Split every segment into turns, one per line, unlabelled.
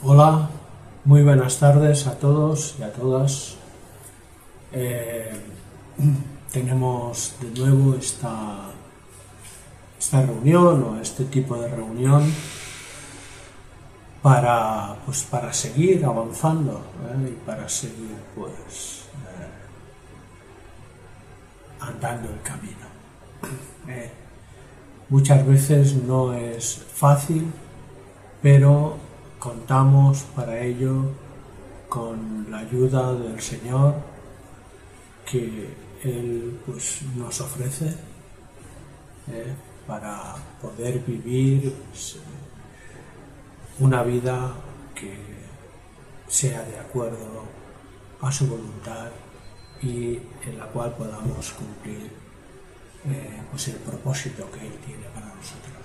Hola, muy buenas tardes a todos y a todas. Eh, tenemos de nuevo esta, esta reunión o este tipo de reunión para, pues, para seguir avanzando ¿eh? y para seguir pues, eh, andando el camino. muchas veces no es fácil, pero contamos para ello con la ayuda del Señor que Él pues, nos ofrece ¿eh? para poder vivir pues, una vida que sea de acuerdo a su voluntad y en la cual podamos cumplir eh, pues el propósito que Él tiene para nosotros.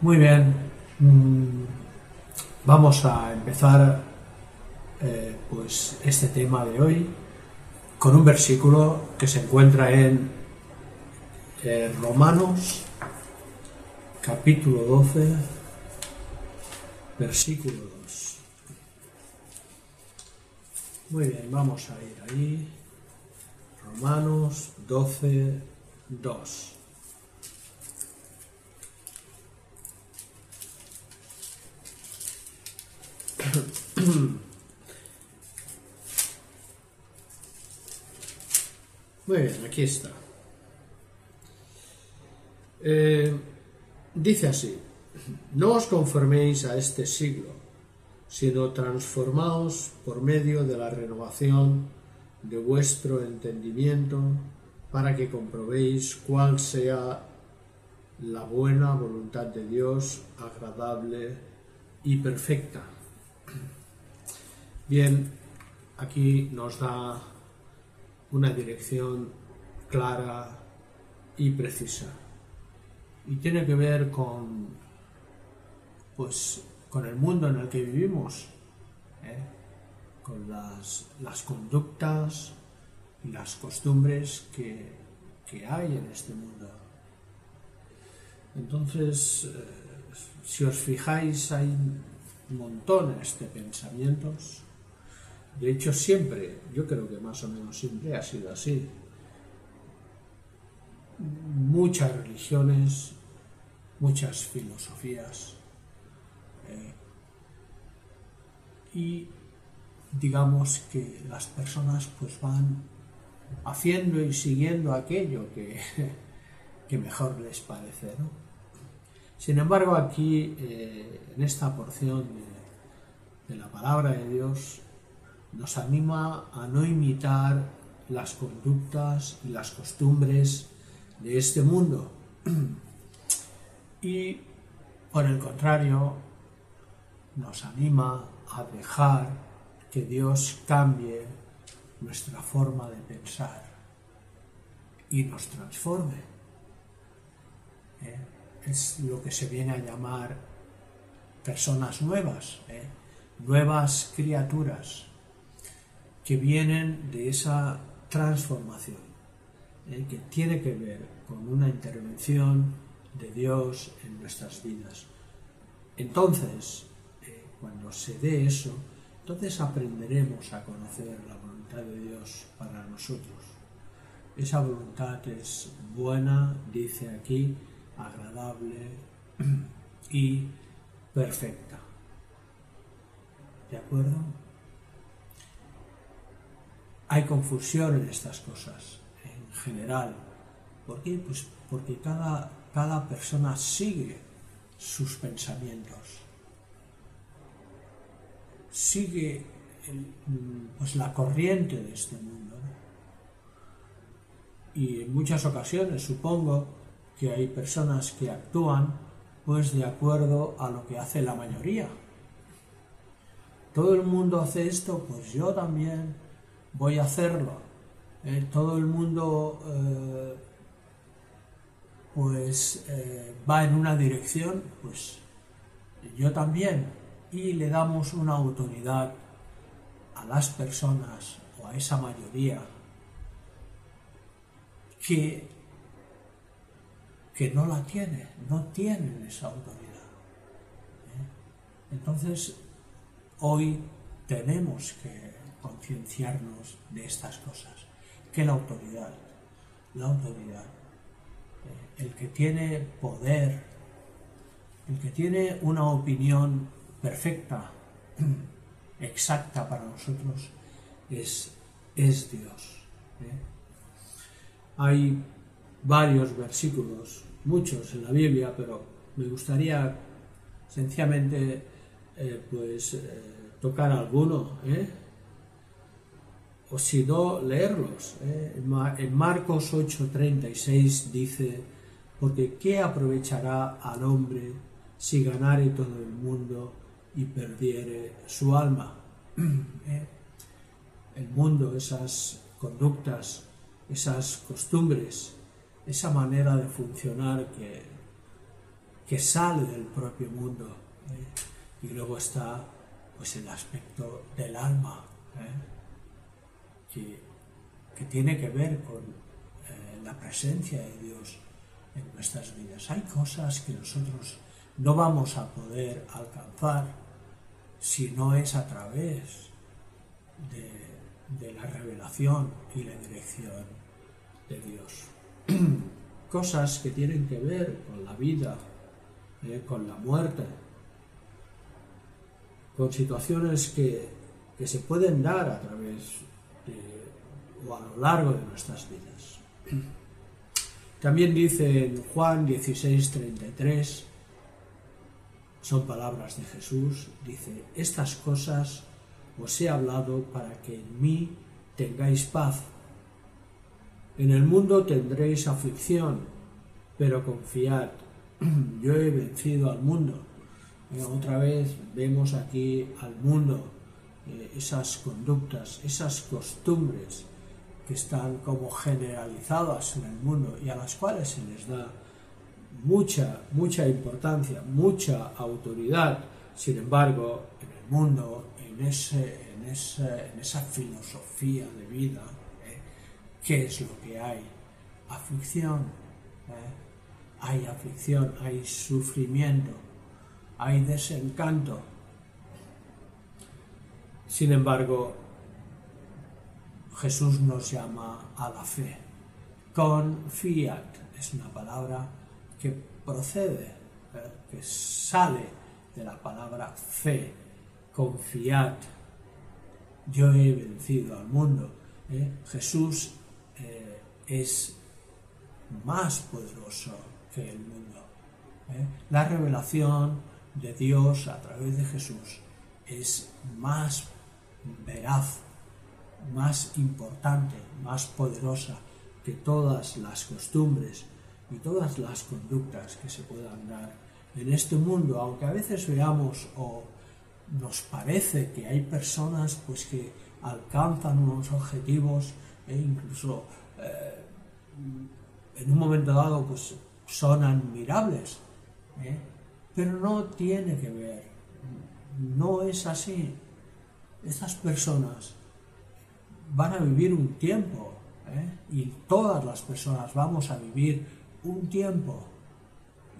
Muy bien, vamos a empezar eh, pues este tema de hoy con un versículo que se encuentra en eh, Romanos capítulo 12 versículo 2. Muy bien, vamos a ir ahí. Romanos 12, 2. Muy bien, aquí está. Eh, dice así, no os conforméis a este siglo, sino transformaos por medio de la renovación de vuestro entendimiento para que comprobéis cuál sea la buena voluntad de Dios, agradable y perfecta. Bien, aquí nos da una dirección clara y precisa. Y tiene que ver con, pues, con el mundo en el que vivimos, ¿eh? con las, conductas y las costumbres que, hay en este mundo. Entonces, eh, si os fijáis, hay montones de pensamientos de hecho, siempre, yo creo que más o menos siempre ha sido así. Muchas religiones, muchas filosofías. Eh, y digamos que las personas pues van haciendo y siguiendo aquello que, que mejor les parece. Sin embargo, aquí, eh, en esta porción de la palabra de Dios, nos anima a no imitar las conductas y las costumbres de este mundo. y por el contrario, nos anima a dejar que Dios cambie nuestra forma de pensar y nos transforme. ¿Eh? Es lo que se viene a llamar personas nuevas, ¿eh? nuevas criaturas que vienen de esa transformación, ¿eh? que tiene que ver con una intervención de Dios en nuestras vidas. Entonces, eh, cuando se dé eso, entonces aprenderemos a conocer la voluntad de Dios para nosotros. Esa voluntad es buena, dice aquí, agradable y perfecta. ¿De acuerdo? Hay confusión en estas cosas, en general. ¿Por qué? Pues porque cada, cada persona sigue sus pensamientos, sigue pues, la corriente de este mundo. Y en muchas ocasiones supongo que hay personas que actúan pues de acuerdo a lo que hace la mayoría. Todo el mundo hace esto, pues yo también voy a hacerlo. Eh, todo el mundo eh, pues eh, va en una dirección, pues yo también. Y le damos una autoridad a las personas o a esa mayoría que, que no la tiene, no tienen esa autoridad. Entonces, hoy tenemos que concienciarnos de estas cosas, que la autoridad, la autoridad, eh, el que tiene poder, el que tiene una opinión perfecta, exacta para nosotros, es, es Dios. ¿eh? Hay varios versículos, muchos en la Biblia, pero me gustaría sencillamente eh, pues tocar alguno, ¿eh? O si no, leerlos. En Marcos 8:36 dice, porque ¿qué aprovechará al hombre si ganare todo el mundo y perdiere su alma? El mundo, esas conductas, esas costumbres, esa manera de funcionar que, que sale del propio mundo. ¿eh? Y luego está pues el aspecto del alma, ¿eh? Que, que, tiene que ver con eh, la presencia de Dios en nuestras vidas. Hay cosas que nosotros no vamos a poder alcanzar si no es a través de, la revelación y la dirección de Dios. cosas que tienen que ver con la vida, eh, con la muerte, con situaciones que, se pueden dar a través o a lo largo de nuestras vidas. También dice en Juan 16:33, son palabras de Jesús, dice, estas cosas os he hablado para que en mí tengáis paz. En el mundo tendréis aflicción, pero confiad, yo he vencido al mundo. Eh, otra vez vemos aquí al mundo, eh, esas conductas, esas costumbres que están como generalizadas en el mundo y a las cuales se les da mucha, mucha importancia, mucha autoridad. Sin embargo, en el mundo, en, ese, en, en esa filosofía de vida, ¿Qué es lo que hay? Aflicción. ¿eh? Hay aflicción, hay sufrimiento, hay desencanto. Sin embargo, Jesús nos llama a la fe. Confiat es una palabra que procede, que sale de la palabra fe. Confiad. Yo he vencido al mundo. ¿eh? Jesús eh, es más poderoso que el mundo. ¿eh? La revelación de Dios a través de Jesús es más veraz, más importante, más poderosa que todas las costumbres y todas las conductas que se puedan dar en este mundo, aunque a veces veamos o nos parece que hay personas pues que alcanzan unos objetivos e incluso eh, en un momento dado pues son admirables, ¿eh? pero no tiene que ver, no es así. Estas personas van a vivir un tiempo ¿eh? y todas las personas vamos a vivir un tiempo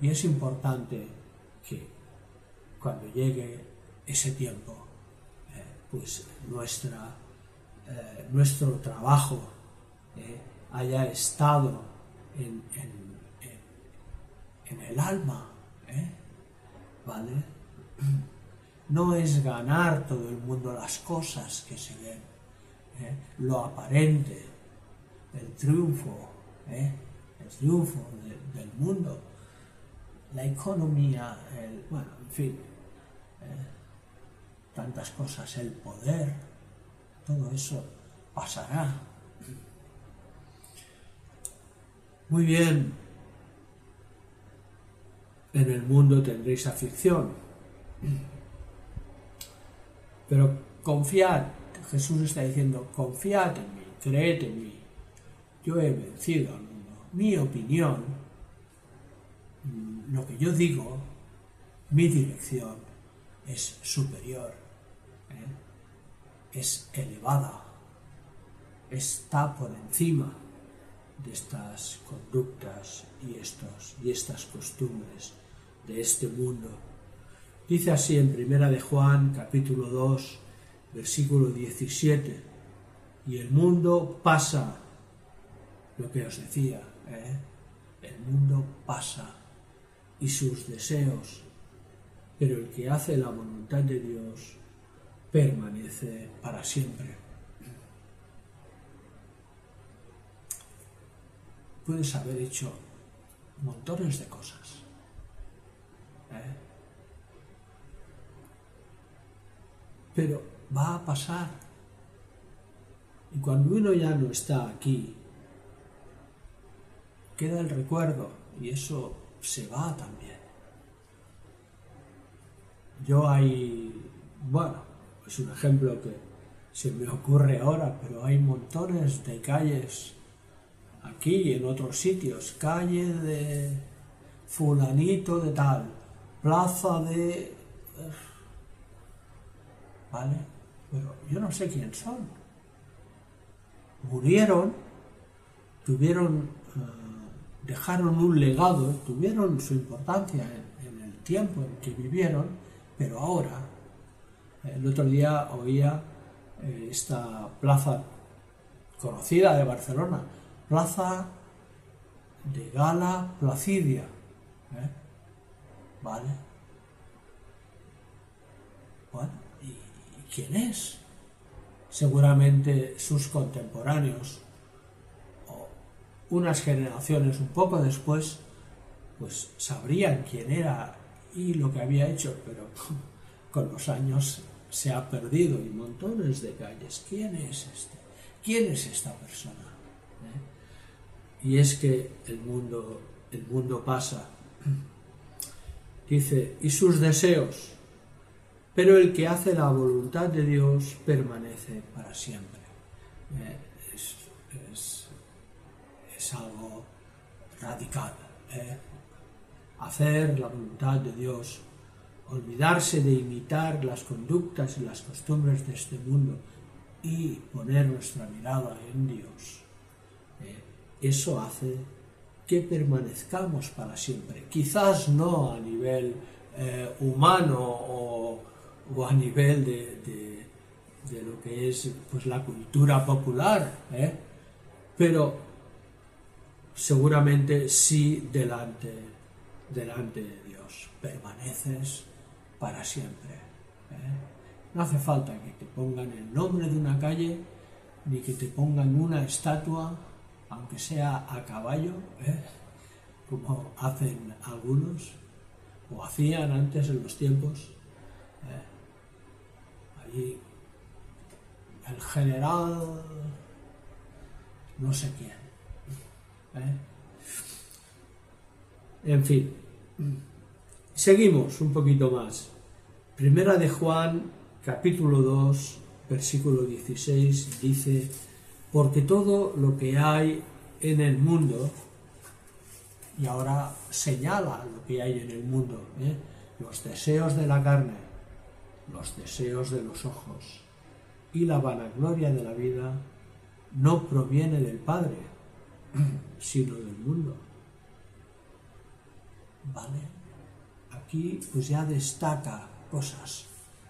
y es importante que cuando llegue ese tiempo pues nuestra eh, nuestro trabajo eh, haya estado en, el alma, ¿eh? ¿vale? No es ganar todo el mundo las cosas que se ven, lo aparente, el triunfo, el triunfo del mundo, la economía, el, bueno, en fin, tantas cosas, el poder, todo eso pasará. Muy bien, en el mundo tendréis aflicción, pero confiad, Jesús está diciendo, confiad en mí, creed en mí, yo he vencido al mundo. Mi opinión, lo que yo digo, mi dirección es superior. ¿eh? es elevada, está por encima de estas conductas y, estos, y estas costumbres de este mundo. Dice así en Primera de Juan, capítulo 2, versículo 17, y el mundo pasa, lo que os decía, ¿eh? el mundo pasa y sus deseos, pero el que hace la voluntad de Dios permanece para siempre. Puedes haber hecho montones de cosas. ¿eh? Pero va a pasar. Y cuando uno ya no está aquí, queda el recuerdo y eso se va también. Yo hay, bueno, es un ejemplo que se me ocurre ahora, pero hay montones de calles aquí y en otros sitios, calle de fulanito de tal, plaza de ¿vale? Pero yo no sé quién son. Murieron, tuvieron, eh, dejaron un legado, tuvieron su importancia en, el tiempo en que vivieron, pero ahora, el otro día oía eh, esta plaza conocida de Barcelona, Plaza de Gala Placidia, ¿eh? ¿vale? Bueno, quién es. Seguramente sus contemporáneos o unas generaciones un poco después, pues sabrían quién era y lo que había hecho, pero con los años se ha perdido y montones de calles. ¿Quién es este? ¿Quién es esta persona? ¿Eh? Y es que el mundo, el mundo pasa. Dice, y sus deseos pero el que hace la voluntad de Dios permanece para siempre. Eh, es, algo radical. ¿eh? Hacer la voluntad de Dios, olvidarse de imitar las conductas y las costumbres de este mundo y poner nuestra mirada en Dios. Eh, eso hace que permanezcamos para siempre. Quizás no a nivel humano o o a nivel de, lo que es pues, la cultura popular, ¿eh? pero seguramente sí delante, delante de Dios. Permaneces para siempre. ¿eh? No hace falta que te pongan el nombre de una calle, ni que te pongan una estatua, aunque sea a caballo, ¿eh? como hacen algunos, o hacían antes en los tiempos y el general no sé quién. ¿eh? En fin, seguimos un poquito más. Primera de Juan, capítulo 2, versículo 16, dice, porque todo lo que hay en el mundo, y ahora señala lo que hay en el mundo, ¿eh? los deseos de la carne, los deseos de los ojos y la vanagloria de la vida no proviene del Padre, sino del mundo. ¿Vale? Aquí pues ya destaca cosas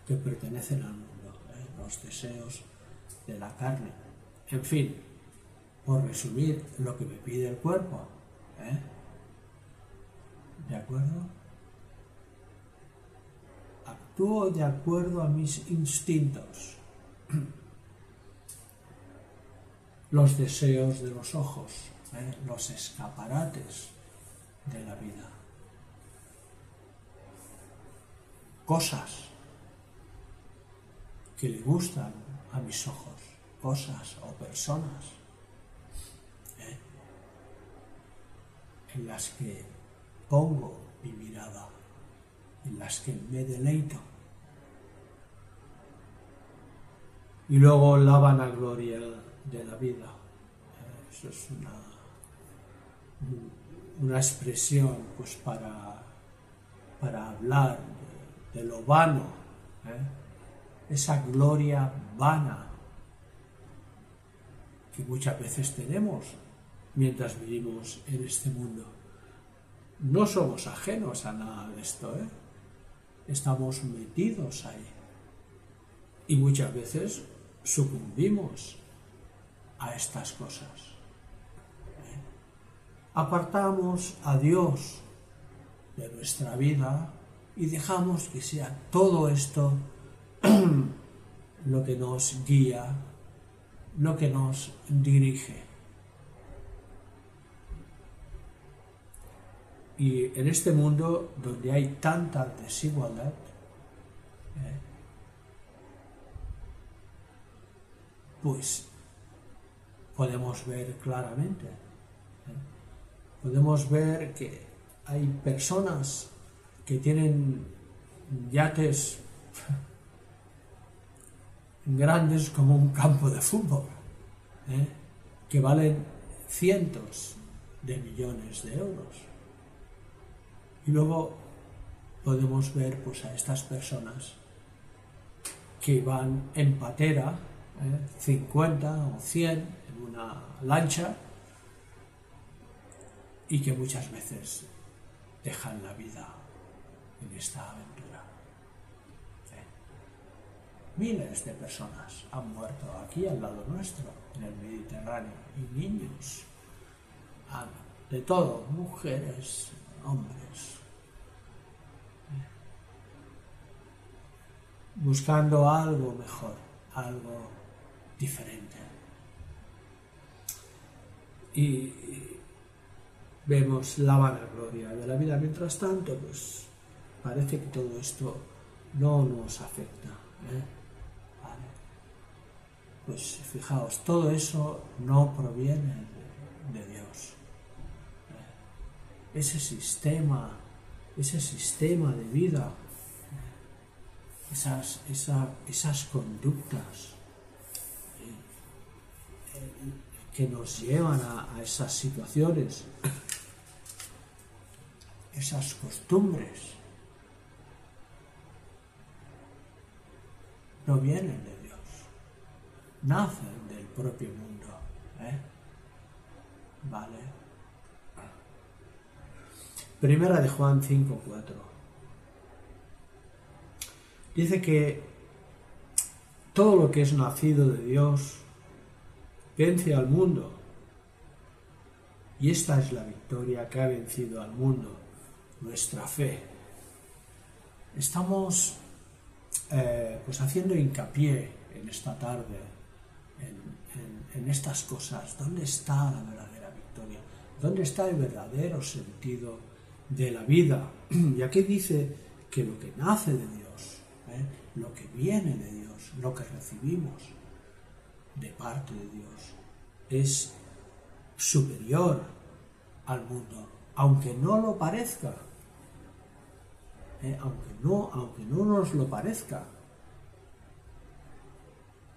que pertenecen al mundo, ¿eh? los deseos de la carne. En fin, por resumir lo que me pide el cuerpo. ¿eh? ¿De acuerdo? Actúo de acuerdo a mis instintos, los deseos de los ojos, ¿eh? los escaparates de la vida, cosas que le gustan a mis ojos, cosas o personas ¿eh? en las que pongo mi mirada en las que me deleito. Y luego la vanagloria de la vida. Eso es una, una expresión pues para, para hablar de, lo vano, ¿eh? esa gloria vana que muchas veces tenemos mientras vivimos en este mundo. No somos ajenos a nada de esto, ¿eh? estamos metidos ahí. Y muchas veces sucumbimos a estas cosas. ¿Eh? Apartamos a Dios de nuestra vida y dejamos que sea todo esto lo que nos guía, lo que nos dirige. Y en este mundo donde hay tanta desigualdad, ¿eh? Pues podemos ver claramente, ¿eh? podemos ver que hay personas que tienen yates grandes como un campo de fútbol, ¿eh? que valen cientos de millones de euros. Y luego podemos ver pues, a estas personas que van en patera, 50 ¿eh? o 100 en una lancha, y que muchas veces dejan la vida en esta aventura. Miles de personas han muerto aquí al lado nuestro, en el Mediterráneo, y niños, de todo, mujeres, hombres, buscando algo mejor, algo diferente. Y vemos la vanagloria de la vida. Mientras tanto, pues parece que todo esto no nos afecta. ¿eh? Pues fijaos, todo eso no proviene de, Dios. ¿eh? Ese sistema, ese sistema de vida esas, esas conductas eh, que nos llevan a, esas situaciones, esas costumbres, no vienen de Dios, nacen del propio mundo. ¿eh? ¿Vale? Primera de Juan 5.4 dice que todo lo que es nacido de Dios vence al mundo. Y esta es la victoria que ha vencido al mundo, nuestra fe. Estamos eh, pues haciendo hincapié en esta tarde, en, estas cosas. ¿Dónde está la verdadera victoria? ¿Dónde está el verdadero sentido de la vida? Y aquí dice que lo que nace de Dios ¿eh? lo que viene de Dios, lo que recibimos de parte de Dios, es superior al mundo, aunque no lo parezca, ¿eh? aunque, no, aunque no nos lo parezca,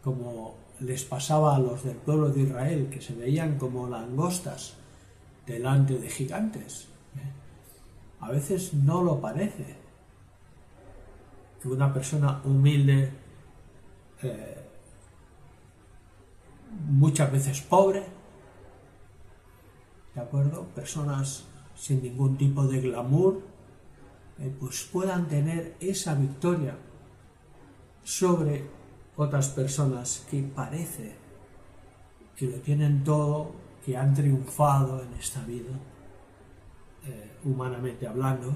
como les pasaba a los del pueblo de Israel, que se veían como langostas delante de gigantes. ¿eh? A veces no lo parece, que una persona humilde, eh, muchas veces pobre, ¿de acuerdo? Personas sin ningún tipo de glamour, eh, pues puedan tener esa victoria sobre otras personas que parece que lo tienen todo, que han triunfado en esta vida, eh, humanamente hablando,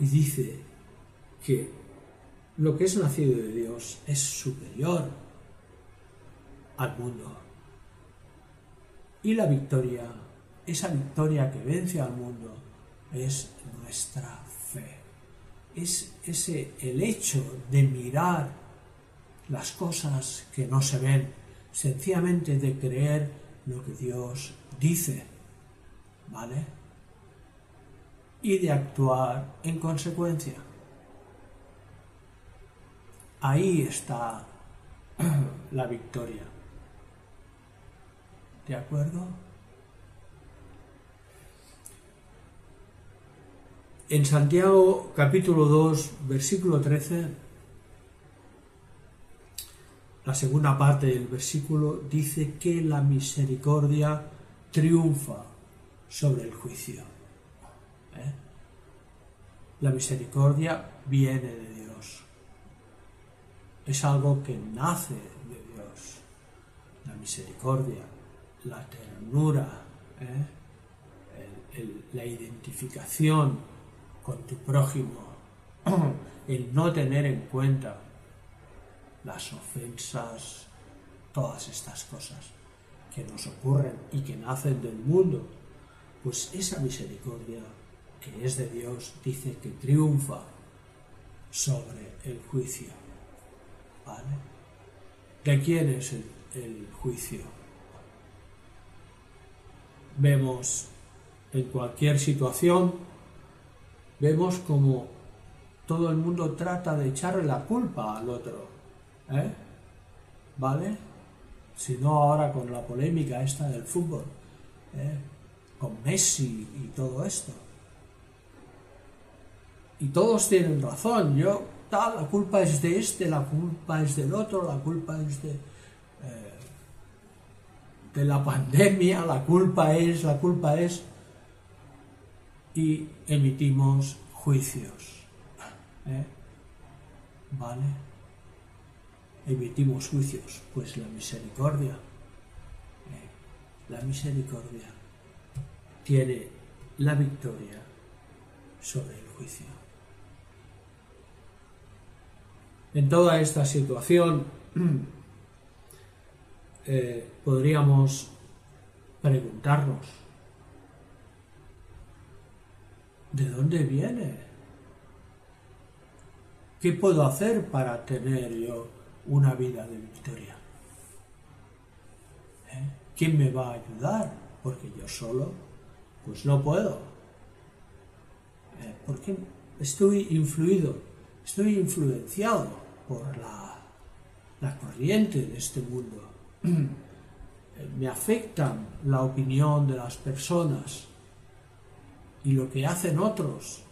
y dice que lo que es nacido de Dios es superior al mundo. Y la victoria, esa victoria que vence al mundo, es nuestra fe. Es ese el hecho de mirar las cosas que no se ven, sencillamente de creer lo que Dios dice. ¿Vale? Y de actuar en consecuencia. Ahí está la victoria. ¿De acuerdo? En Santiago capítulo 2, versículo 13, la segunda parte del versículo dice que la misericordia triunfa sobre el juicio. ¿Eh? La misericordia viene de Dios. Es algo que nace de Dios. La misericordia, la ternura, ¿eh? la identificación con tu prójimo, el no tener en cuenta las ofensas, todas estas cosas que nos ocurren y que nacen del mundo, pues esa misericordia que es de Dios dice que triunfa sobre el juicio. ¿Vale? ¿De quién es el, el juicio? Vemos en cualquier situación, vemos como todo el mundo trata de echarle la culpa al otro. ¿eh? ¿Vale? Si no ahora con la polémica esta del fútbol, ¿eh? con Messi y todo esto. Y todos tienen razón, yo, tal, la culpa es de este, la culpa es del otro, la culpa es de, de la pandemia, la culpa es, la culpa es, y emitimos juicios. ¿eh? ¿Vale? emitimos juicios, pues la misericordia, eh, la misericordia tiene la victoria sobre el juicio. En toda esta situación eh, podríamos preguntarnos, ¿de dónde viene? ¿Qué puedo hacer para tener yo una vida de victoria. ¿Eh? ¿Quién me va a ayudar? Porque yo solo, pues no puedo. ¿Eh? Porque estoy influido, estoy influenciado por la, la corriente de este mundo. me afectan la opinión de las personas y lo que hacen otros.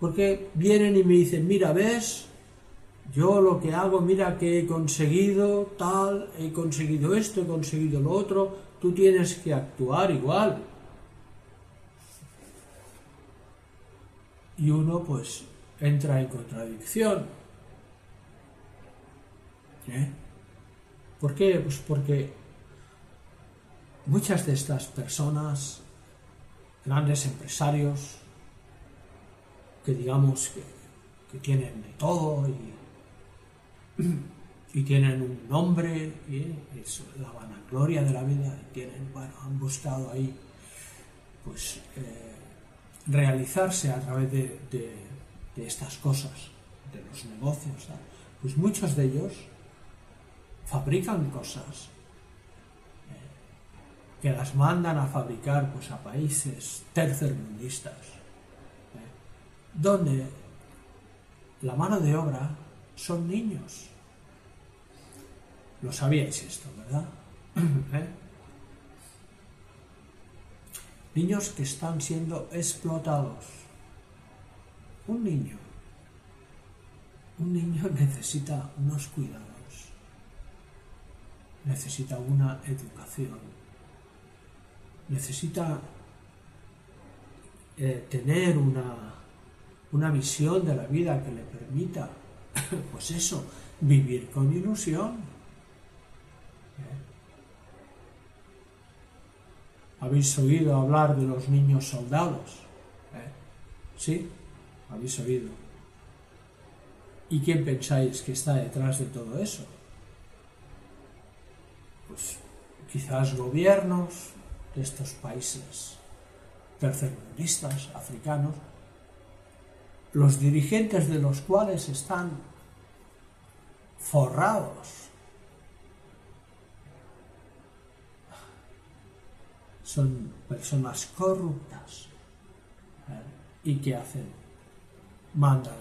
Porque vienen y me dicen, mira, ves, yo lo que hago, mira que he conseguido tal, he conseguido esto, he conseguido lo otro, tú tienes que actuar igual. Y uno pues entra en contradicción. ¿Eh? ¿Por qué? Pues porque muchas de estas personas, grandes empresarios, que digamos que, que tienen de todo y y tienen un nombre, y es la vanagloria de la vida, y tienen, bueno, han buscado ahí pues eh, realizarse a través de, estas cosas, de los negocios, pues muchos de ellos fabrican cosas eh, que las mandan a fabricar pues, a países tercermundistas, eh, donde la mano de obra son niños. Lo sabíais esto, ¿verdad? ¿Eh? Niños que están siendo explotados. Un niño. Un niño necesita unos cuidados. Necesita una educación. Necesita eh, tener una, una visión de la vida que le permita pues eso, vivir con ilusión. ¿Eh? ¿Habéis oído hablar de los niños soldados? ¿Eh? ¿Sí? ¿Habéis oído? ¿Y quién pensáis que está detrás de todo eso? Quizás gobiernos de estos países tercermundistas, africanos, los dirigentes de los cuales están forrados. Son personas corruptas. ¿eh? ¿Y qué hacen? Mandan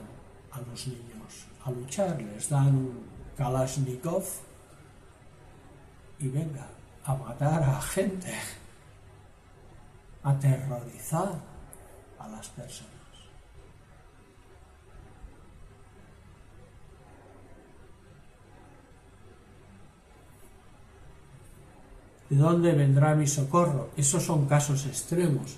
a los niños a luchar, les dan Kalashnikov y venga a matar a gente, a aterrorizar a las personas. ¿De dónde vendrá mi socorro? Esos son casos extremos.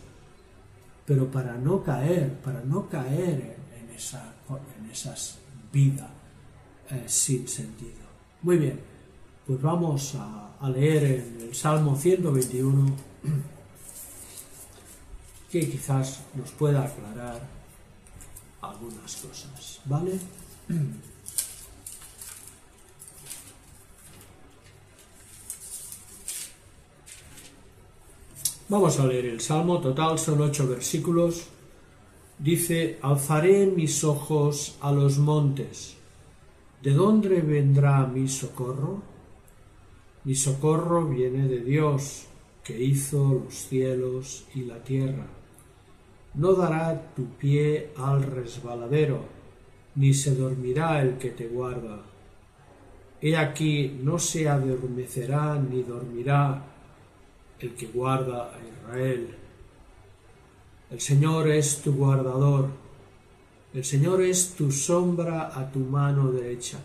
pero para no caer, para no caer en, esa, en esas vidas eh, sin sentido. Muy bien, pues vamos a, leer el Salmo 121 que quizás nos pueda aclarar algunas cosas, ¿vale? Vamos a leer el Salmo, total son ocho versículos. Dice, alzaré mis ojos a los montes. ¿De dónde vendrá mi socorro? Mi socorro viene de Dios, que hizo los cielos y la tierra. No dará tu pie al resbaladero, ni se dormirá el que te guarda. He aquí no se adormecerá ni dormirá el que guarda a Israel. El Señor es tu guardador, el Señor es tu sombra a tu mano derecha.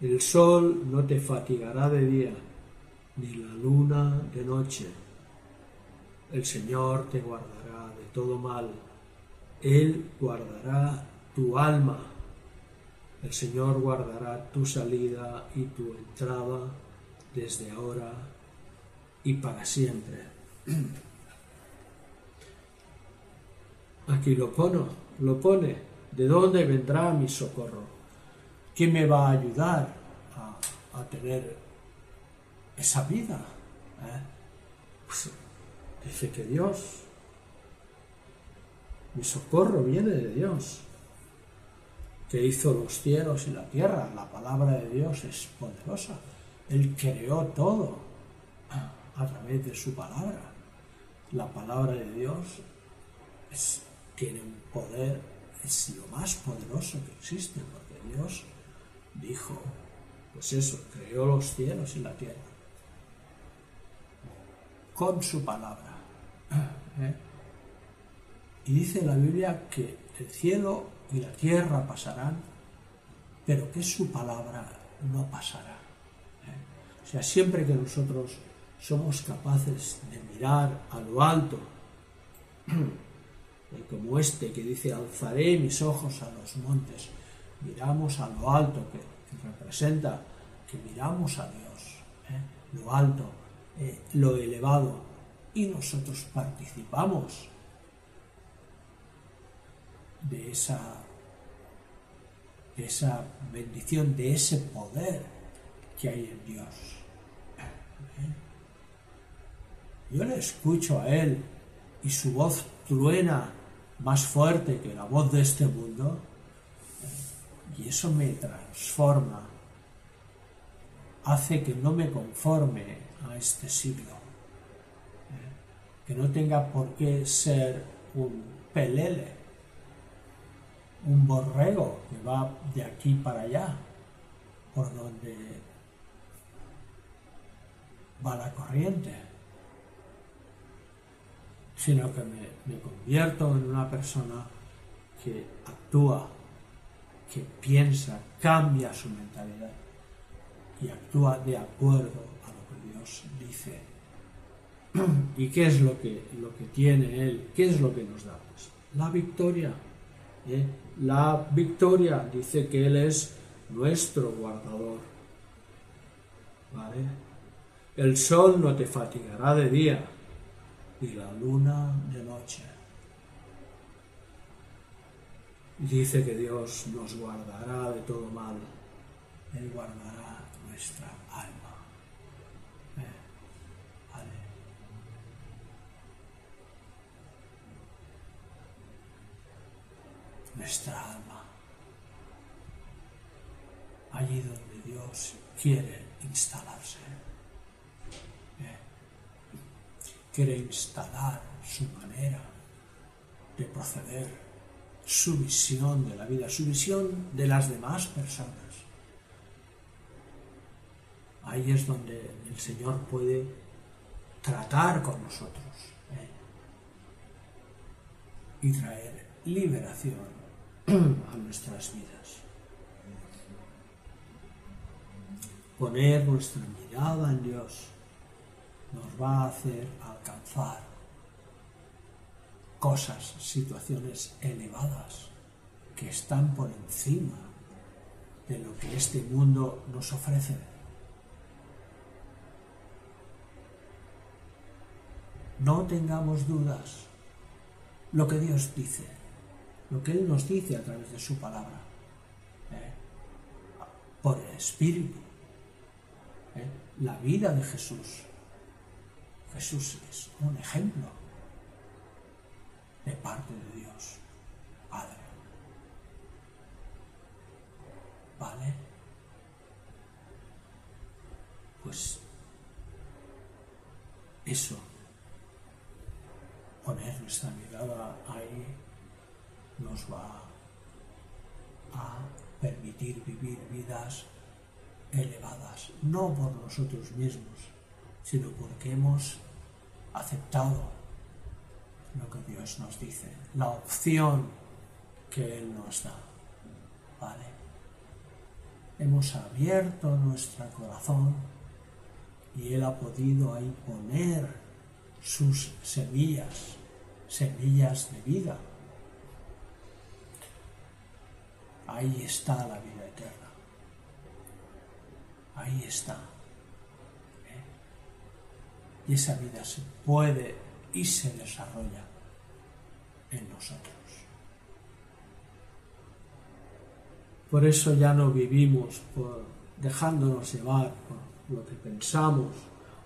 El sol no te fatigará de día, ni la luna de noche. El Señor te guardará de todo mal, Él guardará tu alma. El Señor guardará tu salida y tu entrada desde ahora y para siempre. Aquí lo pone, lo pone. ¿De dónde vendrá mi socorro? ¿Quién me va a ayudar a, tener esa vida? ¿Eh? Pues, dice que Dios, mi socorro viene de Dios, que hizo los cielos y la tierra. La palabra de Dios es poderosa. Él creó todo a través de su palabra. La palabra de Dios tiene un poder, es lo más poderoso que existe, porque Dios dijo, pues eso, creó los cielos y la tierra con su palabra. ¿eh? Y dice la Biblia que el cielo y la tierra pasarán, pero que su palabra no pasará. ¿eh? O sea, siempre que nosotros somos capaces de mirar a lo alto, como este que dice, alzaré mis ojos a los montes, miramos a lo alto, que, representa que miramos a Dios, ¿eh? lo alto, eh, lo elevado, y nosotros participamos de esa, de esa bendición, de ese poder que hay en Dios. ¿eh? Yo le escucho a él y su voz truena más fuerte que la voz de este mundo y eso me transforma, hace que no me conforme a este siglo, que no tenga por qué ser un pelele, un borrego que va de aquí para allá, por donde va la corriente sino que me, convierto en una persona que actúa, que piensa, cambia su mentalidad y actúa de acuerdo a lo que Dios dice. ¿Y qué es lo que, lo que tiene Él? ¿Qué es lo que nos da? Pues la victoria. ¿eh? La victoria dice que Él es nuestro guardador. ¿Vale? El sol no te fatigará de día, y la luna de noche. Dice que Dios nos guardará de todo mal. Él guardará nuestra alma. Eh, nuestra alma. Allí donde Dios quiere instalarse. quiere instalar su manera de proceder, su visión de la vida, su visión de las demás personas. Ahí es donde el Señor puede tratar con nosotros ¿eh? y traer liberación a nuestras vidas. Poner nuestra mirada en Dios nos va a hacer alcanzar cosas, situaciones elevadas que están por encima de lo que este mundo nos ofrece. No tengamos dudas. Lo que Dios dice, lo que Él nos dice a través de su palabra, ¿eh? por el Espíritu, ¿eh? la vida de Jesús. Jesús es un ejemplo de parte de Dios, Padre. ¿Vale? Pues eso, poner nuestra mirada ahí, nos va a permitir vivir vidas elevadas, no por nosotros mismos, sino porque hemos aceptado lo que Dios nos dice, la opción que Él nos da. ¿Vale? Hemos abierto nuestro corazón y Él ha podido ahí poner sus semillas, semillas de vida. Ahí está la vida eterna. Ahí está. ¿Eh? Y esa vida se puede y se desarrolla en nosotros. Por eso ya no vivimos dejándonos llevar por lo que pensamos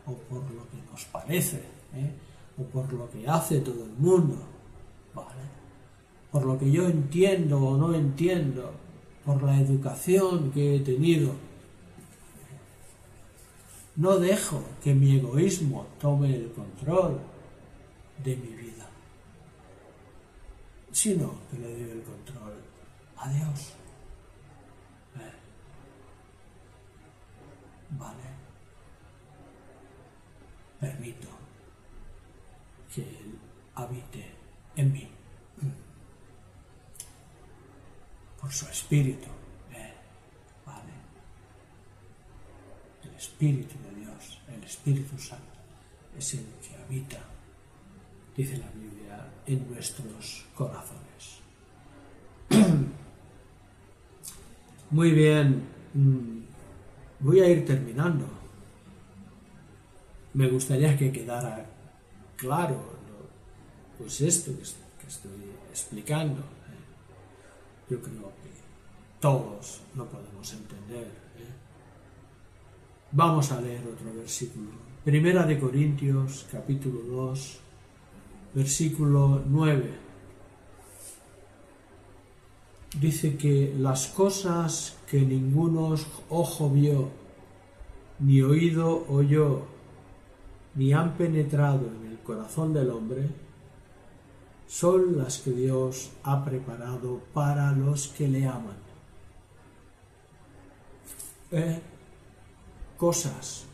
o por lo que nos parece ¿eh? o por lo que hace todo el mundo, por lo que yo entiendo o no entiendo, por la educación que he tenido. No dejo que mi egoísmo tome el control de mi vida, sino que le doy el control a Dios. Eh. Vale. Permito que Él habite en mí. Por su espíritu. Eh. Vale. El espíritu de Dios, el Espíritu Santo, es el que habita dice la Biblia, en nuestros corazones. Muy bien, mm, voy a ir terminando. Me gustaría que quedara claro pues esto que estoy explicando. Yo creo que todos lo podemos entender. ¿eh? Vamos a leer otro versículo. Primera de Corintios, capítulo 2, versículo 9. Dice que las cosas que ningún ojo vio, ni oído oyó, ni han penetrado en el corazón del hombre, son las que Dios ha preparado para los que le aman. Eh, cosas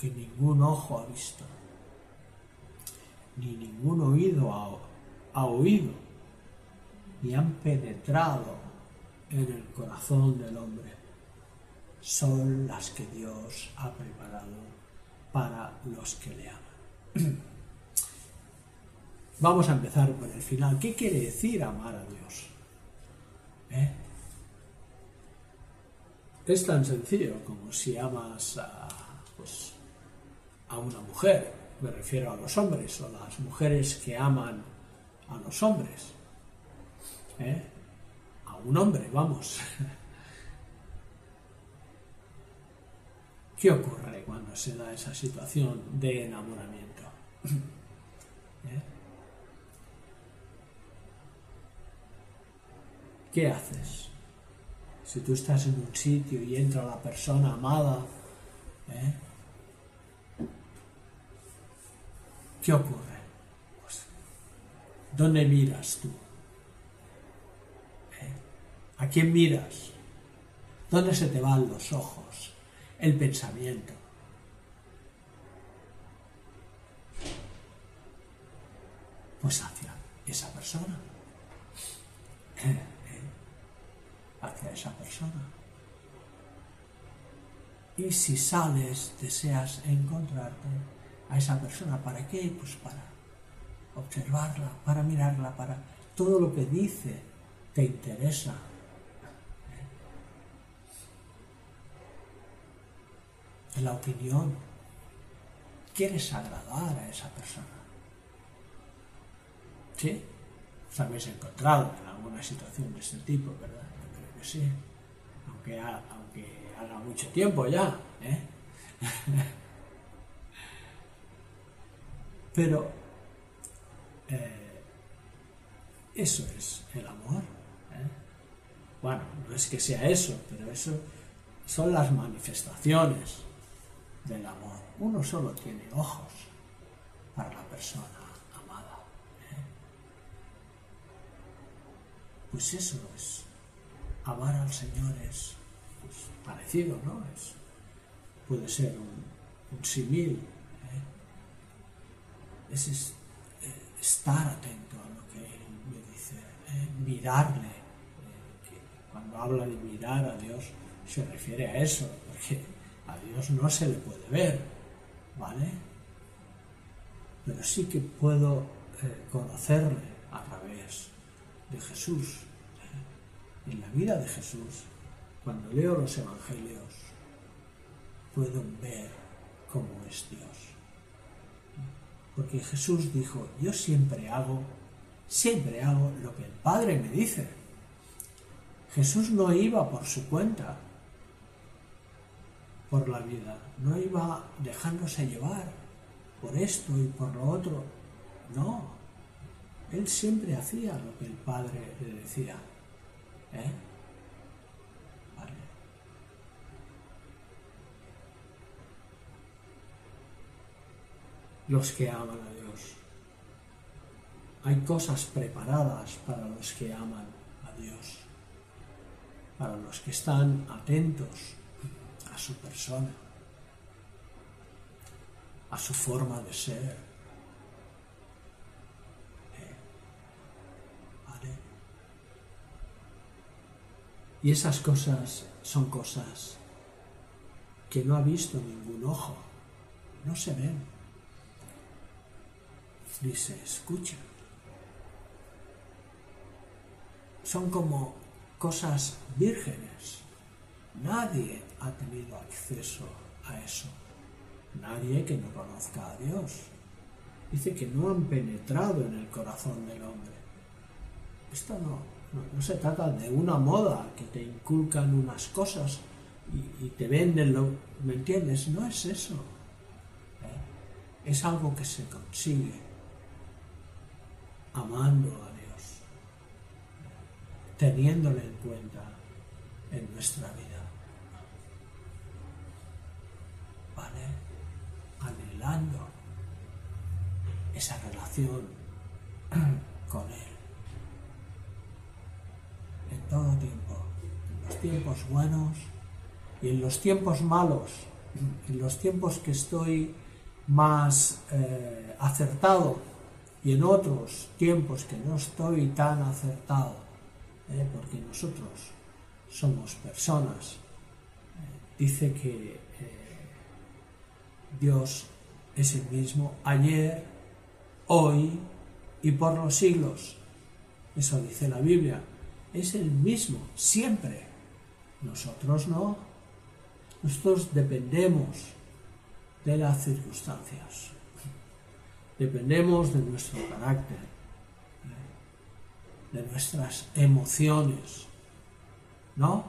que ningún ojo ha visto, ni ningún oído ha, oído, ni han penetrado en el corazón del hombre, son las que Dios ha preparado para los que le aman. Vamos a empezar por el final. ¿Qué quiere decir amar a Dios? ¿Eh? Es tan sencillo como si amas a, pues, a una mujer me refiero a los hombres o las mujeres que aman a los hombres. ¿Eh? A un hombre, vamos. ¿Qué ocurre cuando se da esa situación de enamoramiento? ¿Eh? ¿Qué haces? Si tú estás en un sitio y entra la persona amada, ¿eh? ¿Qué ocurre? Pues, ¿Dónde miras tú? ¿Eh? ¿A quién miras? ¿Dónde se te van los ojos? El pensamiento. Pues hacia esa persona. ¿Eh? ¿Eh? Hacia esa persona. Y si sales, deseas encontrarte a esa persona. ¿Para qué? Pues para observarla, para mirarla, para todo lo que dice te interesa. En la opinión, quieres agradar a esa persona. ¿Sí? Os habéis encontrado en alguna situación de este tipo, ¿verdad? Yo creo que sí. Aunque, aunque haga mucho tiempo ya. ¿eh? Pero eh, eso es el amor. ¿eh? Bueno, no es que sea eso, pero eso son las manifestaciones del amor. Uno solo tiene ojos para la persona amada. ¿eh? Pues eso es. Amar al Señor es pues, parecido, ¿no? Es, puede ser un, un simil. Es, estar atento a lo que Él me dice, eh, mirarle. Eh, cuando habla de mirar a Dios se refiere a eso, porque a Dios no se le puede ver, ¿vale? Pero sí que puedo eh, conocerle a través de Jesús. En la vida de Jesús, cuando leo los evangelios, puedo ver cómo es Dios. Porque Jesús dijo, yo siempre hago, siempre hago lo que el Padre me dice. Jesús no iba por su cuenta por la vida, no iba dejándose llevar por esto y por lo otro. No, él siempre hacía lo que el Padre le decía. ¿Eh? Los que aman a Dios. Hay cosas preparadas para los que aman a Dios, para los que están atentos a su persona, a su forma de ser. Eh, y esas cosas son cosas que no ha visto ningún ojo, no se ven dice, escucha. Son como cosas vírgenes. Nadie ha tenido acceso a eso. Nadie que no conozca a Dios. Dice que no han penetrado en el corazón del hombre. Esto no, no, se trata de una moda que te inculcan unas cosas y, te venden lo... ¿Me entiendes? No es eso. ¿eh? Es algo que se consigue amando a Dios, teniéndole en cuenta en nuestra vida. ¿Vale? Anhelando esa relación con Él. En todo tiempo, en los tiempos buenos y en los tiempos malos, en los tiempos que estoy más eh, acertado y en otros tiempos que no estoy tan acertado, ¿eh? porque nosotros somos personas, eh, dice que eh, Dios es el mismo ayer, hoy y por los siglos. Eso dice la Biblia. Es el mismo, siempre. Nosotros no. Nosotros dependemos de las circunstancias. Dependemos de nuestro carácter, de nuestras emociones, ¿no?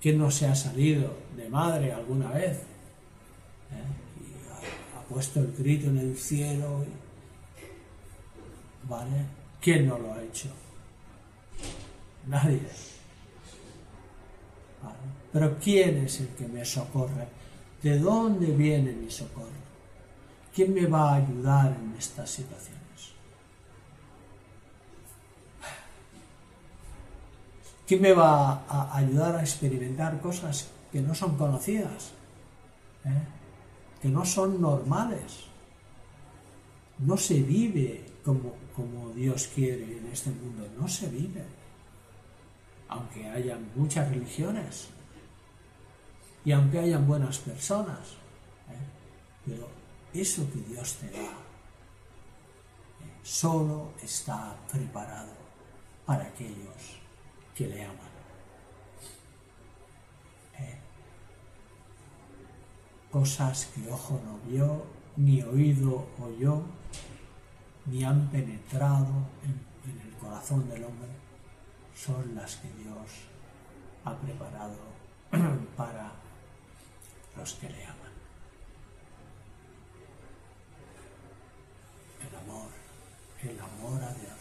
¿Quién no se ha salido de madre alguna vez? ¿Eh? Y ha, puesto el grito en el cielo. ¿Vale? ¿Quién no lo ha hecho? Nadie. Pero ¿quién es el que me socorre? ¿De dónde viene mi socorro? ¿Quién me va a ayudar en estas situaciones? ¿Quién me va a ayudar a experimentar cosas que no son conocidas? ¿Eh? Que no son normales. No se vive como, como Dios quiere en este mundo. No se vive. Aunque haya muchas religiones y aunque hayan buenas personas. ¿eh? Pero eso que Dios te da, solo está preparado para aquellos que le aman. ¿Eh? Cosas que ojo no vio, ni oído oyó, ni han penetrado en, en el corazón del hombre, son las que Dios ha preparado para los que le aman. El amor, el amor a Dios.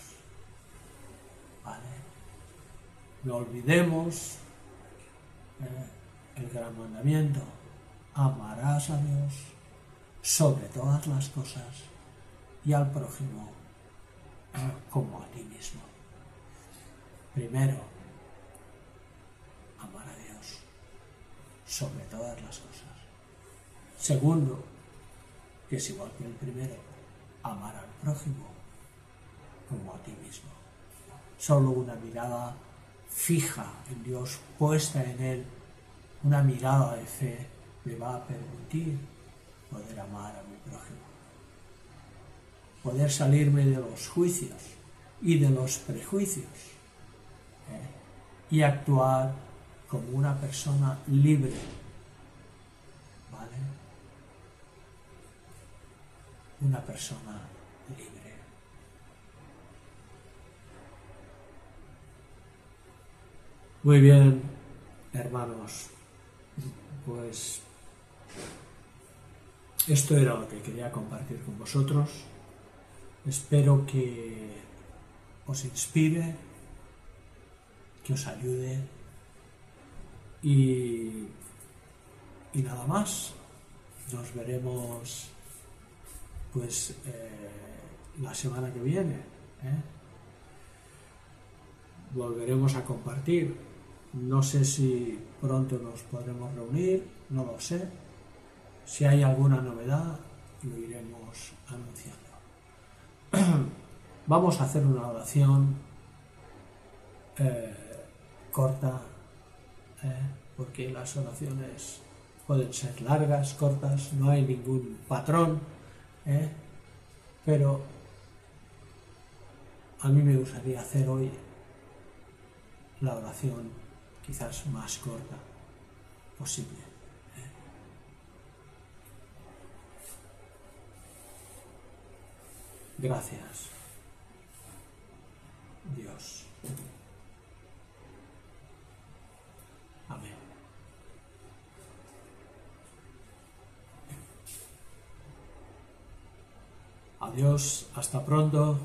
¿Vale? No olvidemos eh, el gran mandamiento. Amarás a Dios sobre todas las cosas y al prójimo eh, como a ti mismo. Primero, amar a Dios sobre todas las cosas. Segundo, que es igual que el primero, amar al prójimo como a ti mismo. Solo una mirada fija en Dios, puesta en Él, una mirada de fe, me va a permitir poder amar a mi prójimo. Poder salirme de los juicios y de los prejuicios ¿eh? y actuar como una persona libre. ¿Vale? Una persona Muy bien, hermanos. Pues esto era lo que quería compartir con vosotros. Espero que os inspire, que os ayude y, y nada más. Nos veremos pues eh, la semana que viene. ¿eh? Volveremos a compartir. No sé si pronto nos podremos reunir, no lo sé. Si hay alguna novedad, lo iremos anunciando. Vamos a hacer una oración eh, corta, eh, porque las oraciones pueden ser largas, cortas, no hay ningún patrón, eh, pero a mí me gustaría hacer hoy la oración quizás más corta posible. Gracias, Dios. Amén. Adiós, hasta pronto.